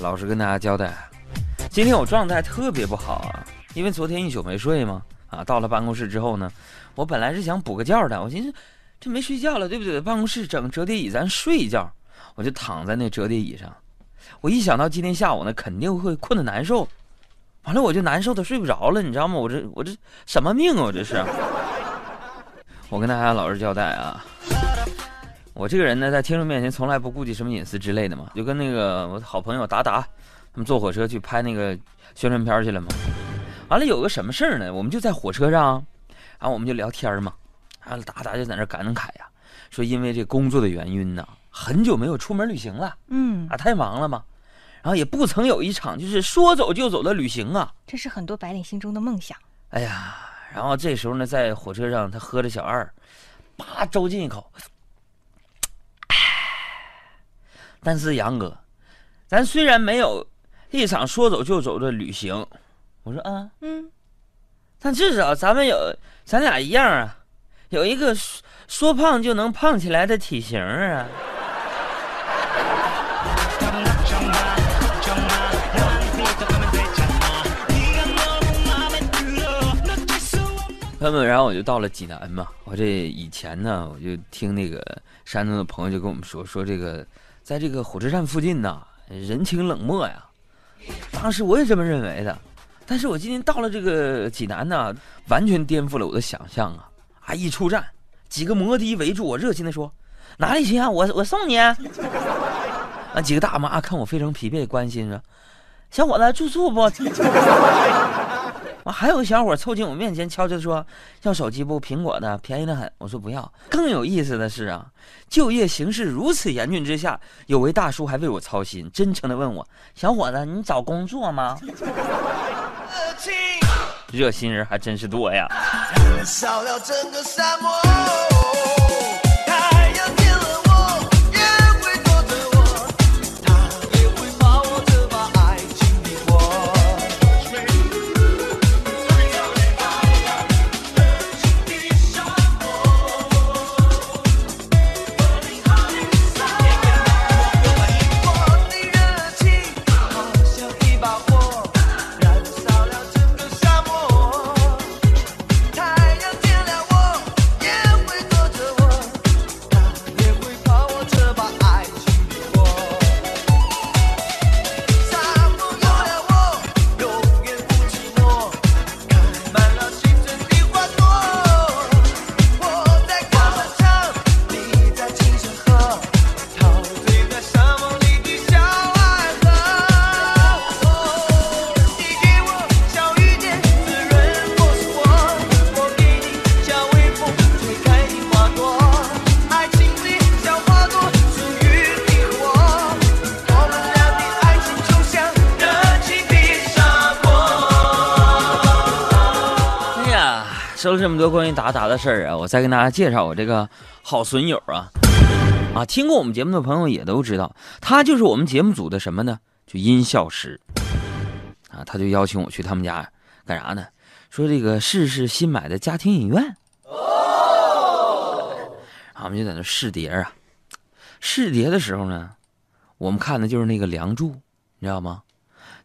老实跟大家交代，今天我状态特别不好啊，因为昨天一宿没睡嘛。啊，到了办公室之后呢，我本来是想补个觉的，我寻思这没睡觉了，对不对？办公室整折叠椅，咱睡一觉。我就躺在那折叠椅上，我一想到今天下午呢，肯定会困得难受，完了我就难受的睡不着了，你知道吗？我这我这什么命啊？我这是。我跟大家老实交代啊，我这个人呢，在听众面前从来不顾及什么隐私之类的嘛，就跟那个我好朋友达达，他们坐火车去拍那个宣传片去了嘛。完了有个什么事儿呢？我们就在火车上，然后我们就聊天嘛，然后达达就在那感慨呀，说因为这工作的原因呢，很久没有出门旅行了，嗯，啊太忙了嘛，然后也不曾有一场就是说走就走的旅行啊，这是很多白领心中的梦想。哎呀。然后这时候呢，在火车上，他喝着小二，叭周进一口。但是杨哥，咱虽然没有一场说走就走的旅行，我说啊，嗯，但至少咱们有，咱俩一样啊，有一个说胖就能胖起来的体型啊。朋友们，然后我就到了济南嘛。我这以前呢，我就听那个山东的朋友就跟我们说，说这个在这个火车站附近呐，人情冷漠呀。当时我也这么认为的，但是我今天到了这个济南呢，完全颠覆了我的想象啊！啊，一出站，几个摩的围住我，热情的说：“哪里去啊？我我送你。”啊，几个大妈看我非常疲惫，关心说：“小伙子住宿不？” 还有个小伙凑近我面前，悄悄说：“要手机不？苹果的，便宜的很。”我说：“不要。”更有意思的是啊，就业形势如此严峻之下，有位大叔还为我操心，真诚的问我：“小伙子，你找工作吗？” 热心人还真是多呀。少了这么多关于达达的事儿啊，我再跟大家介绍我这个好损友啊，啊，听过我们节目的朋友也都知道，他就是我们节目组的什么呢？就音效师啊，他就邀请我去他们家干啥呢？说这个试试新买的家庭影院，啊，我们就在那试碟啊，试碟的时候呢，我们看的就是那个《梁祝》，你知道吗？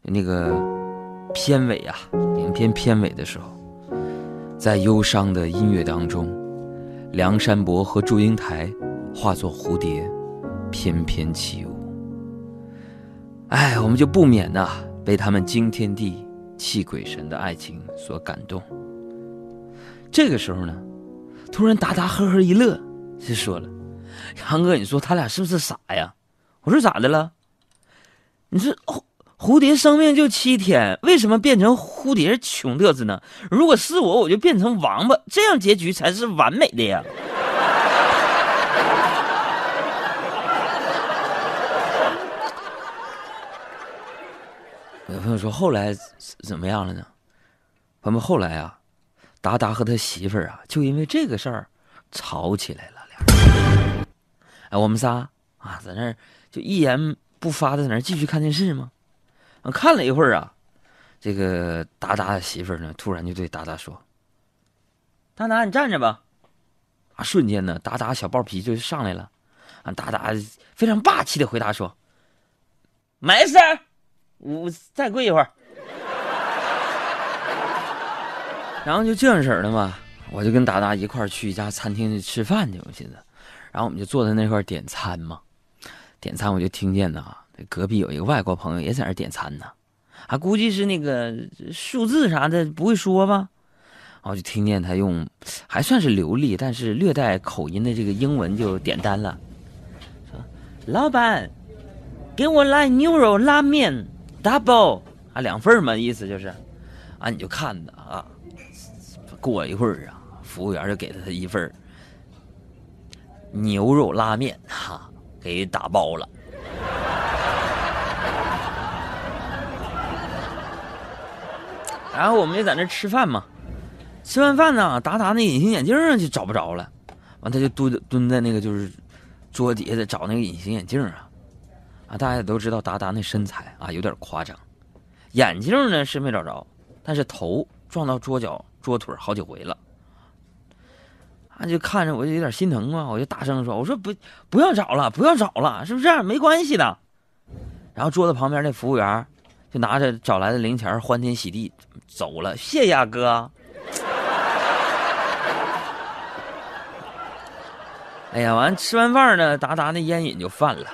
那个片尾啊，影片片尾的时候。在忧伤的音乐当中，梁山伯和祝英台化作蝴蝶，翩翩起舞。哎，我们就不免呐被他们惊天地泣鬼神的爱情所感动。这个时候呢，突然达达呵呵一乐，就说了：“杨哥，你说他俩是不是傻呀？”我说：“咋的了？你说哦。”蝴蝶生命就七天，为什么变成蝴蝶穷嘚瑟呢？如果是我，我就变成王八，这样结局才是完美的呀。有朋友说后来怎么样了呢？朋友们，后来啊，达达和他媳妇儿啊，就因为这个事儿吵起来了。俩，哎，我们仨啊，在那儿就一言不发的在那儿继续看电视吗？看了一会儿啊，这个达达的媳妇呢，突然就对达达说：“达达，你站着吧。”啊，瞬间呢，达达小暴脾气就上来了。啊，达达非常霸气的回答说：“没事我再跪一会儿。然后就这样式儿的嘛，我就跟达达一块儿去一家餐厅去吃饭去，我寻思，然后我们就坐在那块点餐嘛，点餐我就听见呐，隔壁有一个外国朋友也在那点餐呢，啊，估计是那个数字啥的不会说吧，然后就听见他用还算是流利但是略带口音的这个英文就点单了，说老板，给我来牛肉拉面 double 啊两份嘛，意思就是，啊你就看着啊。过一会儿啊，服务员就给了他一份牛肉拉面，哈，给打包了。然后我们就在那吃饭嘛，吃完饭呢，达达那隐形眼镜就找不着了，完他就蹲蹲在那个就是桌底下找那个隐形眼镜啊，啊，大家也都知道达达那身材啊有点夸张，眼镜呢是没找着，但是头撞到桌角。桌腿好几回了，啊，就看着我就有点心疼嘛，我就大声说：“我说不，不要找了，不要找了，是不是？没关系的。”然后桌子旁边那服务员就拿着找来的零钱，欢天喜地走了。谢谢啊，哥。哎呀，完吃完饭呢，达达那烟瘾就犯了。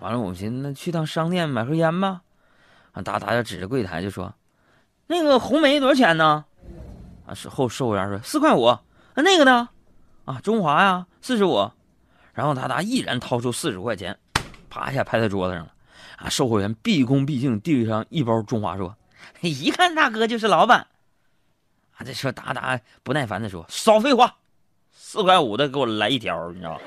完了，我们寻思那去趟商店买盒烟吧。啊，达达就指着柜台就说：“那个红梅多少钱呢？”啊，售后售货员说四块五，啊那个呢？啊，中华呀，四十五。然后达达毅然掏出四十块钱，啪一下拍在桌子上了。啊，售货员毕恭毕敬递上一包中华，说：“一看大哥就是老板。”啊，这说达达不耐烦的说：“少废话，四块五的给我来一条，你知道吗？”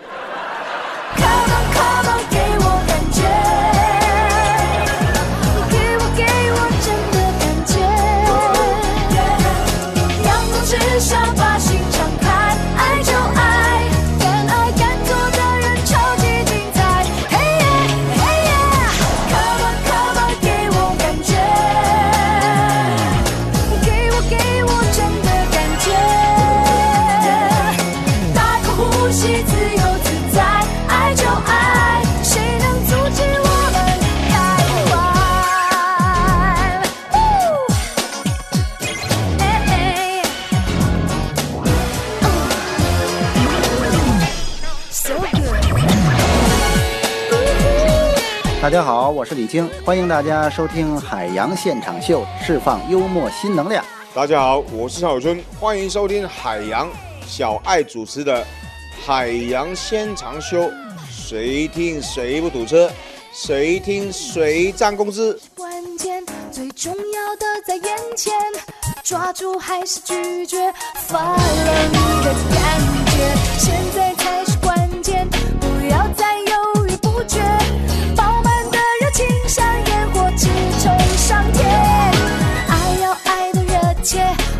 大家好，我是李菁，欢迎大家收听《海洋现场秀》，释放幽默新能量。大家好，我是邵小春，欢迎收听海洋小爱主持的《海洋现场秀》，谁听谁不堵车，谁听谁涨工资。关键最重要的在眼前，抓住还是拒绝？发了你的感觉，现在才是关键，不要再犹豫不决。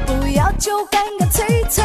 不要就干干脆脆。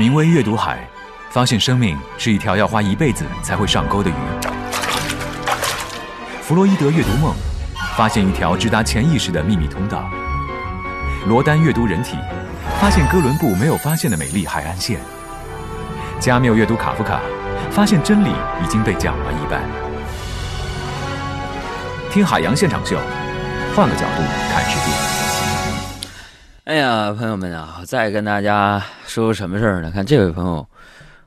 海明威阅读海，发现生命是一条要花一辈子才会上钩的鱼。弗洛伊德阅读梦，发现一条直达潜意识的秘密通道。罗丹阅读人体，发现哥伦布没有发现的美丽海岸线。加缪阅读卡夫卡，发现真理已经被讲了一半。听海洋现场秀，换个角度看世界。哎呀，朋友们啊，再跟大家说说什么事儿呢？看这位朋友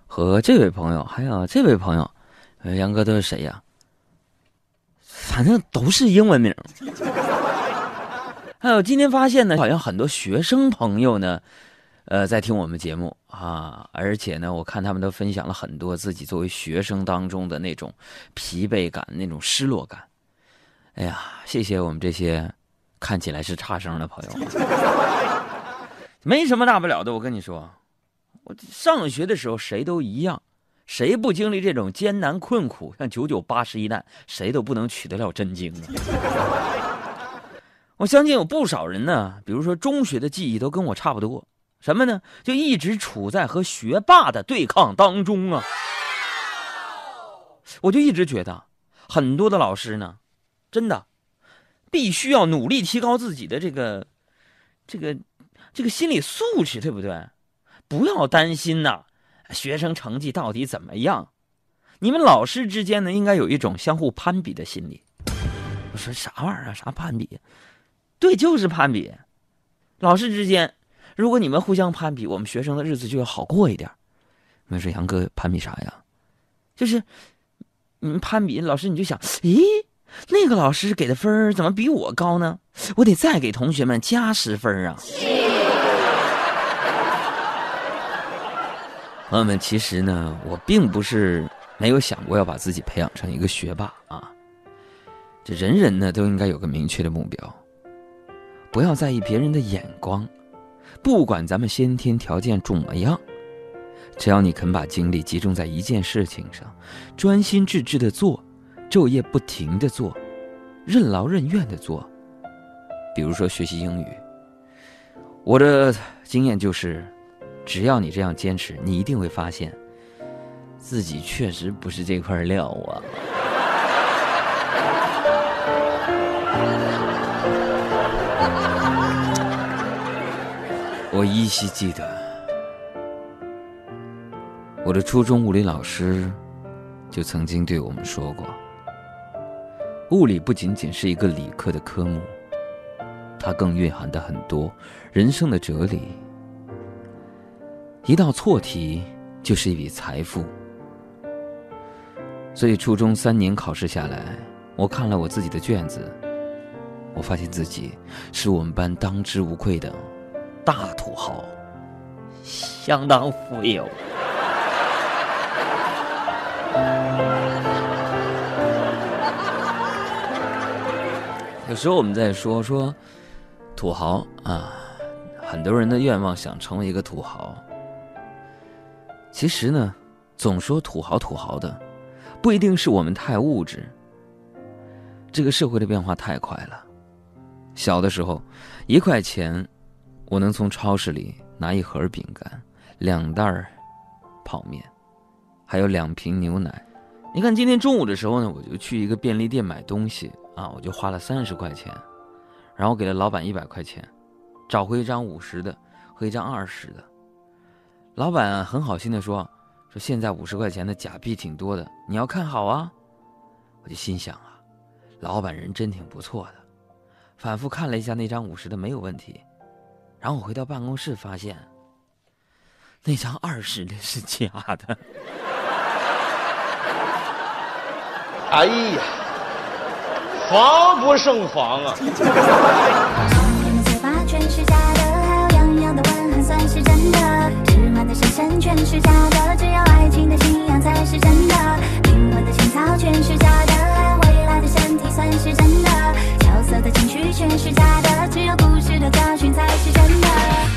和这位朋友，还有这位朋友，杨哥都是谁呀？反正都是英文名。还有今天发现呢，好像很多学生朋友呢，呃，在听我们节目啊，而且呢，我看他们都分享了很多自己作为学生当中的那种疲惫感、那种失落感。哎呀，谢谢我们这些看起来是差生的朋友，没什么大不了的。我跟你说，我上学的时候谁都一样，谁不经历这种艰难困苦，像九九八十一难，谁都不能取得了真经啊。我相信有不少人呢，比如说中学的记忆都跟我差不多，什么呢？就一直处在和学霸的对抗当中啊。我就一直觉得，很多的老师呢，真的必须要努力提高自己的这个、这个、这个心理素质，对不对？不要担心呐，学生成绩到底怎么样？你们老师之间呢，应该有一种相互攀比的心理。我说啥玩意儿啊？啥攀比？对，就是攀比。老师之间，如果你们互相攀比，我们学生的日子就要好过一点。我说杨哥攀比啥呀？就是你们攀比，老师你就想，咦，那个老师给的分怎么比我高呢？我得再给同学们加十分啊！朋友们，其实呢，我并不是没有想过要把自己培养成一个学霸啊。这人人呢都应该有个明确的目标。不要在意别人的眼光，不管咱们先天条件怎么样，只要你肯把精力集中在一件事情上，专心致志的做，昼夜不停的做，任劳任怨的做。比如说学习英语，我的经验就是，只要你这样坚持，你一定会发现，自己确实不是这块料啊。我依稀记得，我的初中物理老师就曾经对我们说过：物理不仅仅是一个理科的科目，它更蕴含的很多人生的哲理。一道错题就是一笔财富。所以初中三年考试下来，我看了我自己的卷子，我发现自己是我们班当之无愧的。大土豪，相当富有。有时候我们在说说土豪啊，很多人的愿望想成为一个土豪。其实呢，总说土豪土豪的，不一定是我们太物质。这个社会的变化太快了，小的时候，一块钱。我能从超市里拿一盒饼干、两袋泡面，还有两瓶牛奶。你看，今天中午的时候呢，我就去一个便利店买东西啊，我就花了三十块钱，然后给了老板一百块钱，找回一张五十的和一张二十的。老板很好心的说：“说现在五十块钱的假币挺多的，你要看好啊。”我就心想啊，老板人真挺不错的，反复看了一下那张五十的，没有问题。然后我回到办公室，发现那张二十的是假的。哎呀，防不胜防啊！全是假的只有爱情的信仰才是真的灵魂的情操全是假的未来的身体算是真的调色的情绪全是假的只有故事的教训才是真的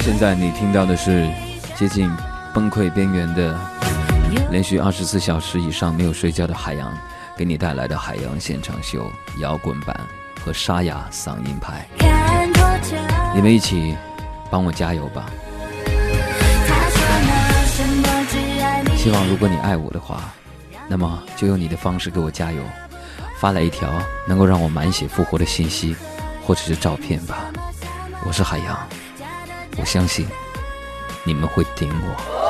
现在你听到的是接近崩溃边缘的连续二十四小时以上没有睡觉的海洋给你带来的海洋现场秀摇滚版和沙哑嗓音派。你们一起帮我加油吧。希望如果你爱我的话，那么就用你的方式给我加油，发来一条能够让我满血复活的信息，或者是照片吧。我是海洋，我相信你们会顶我。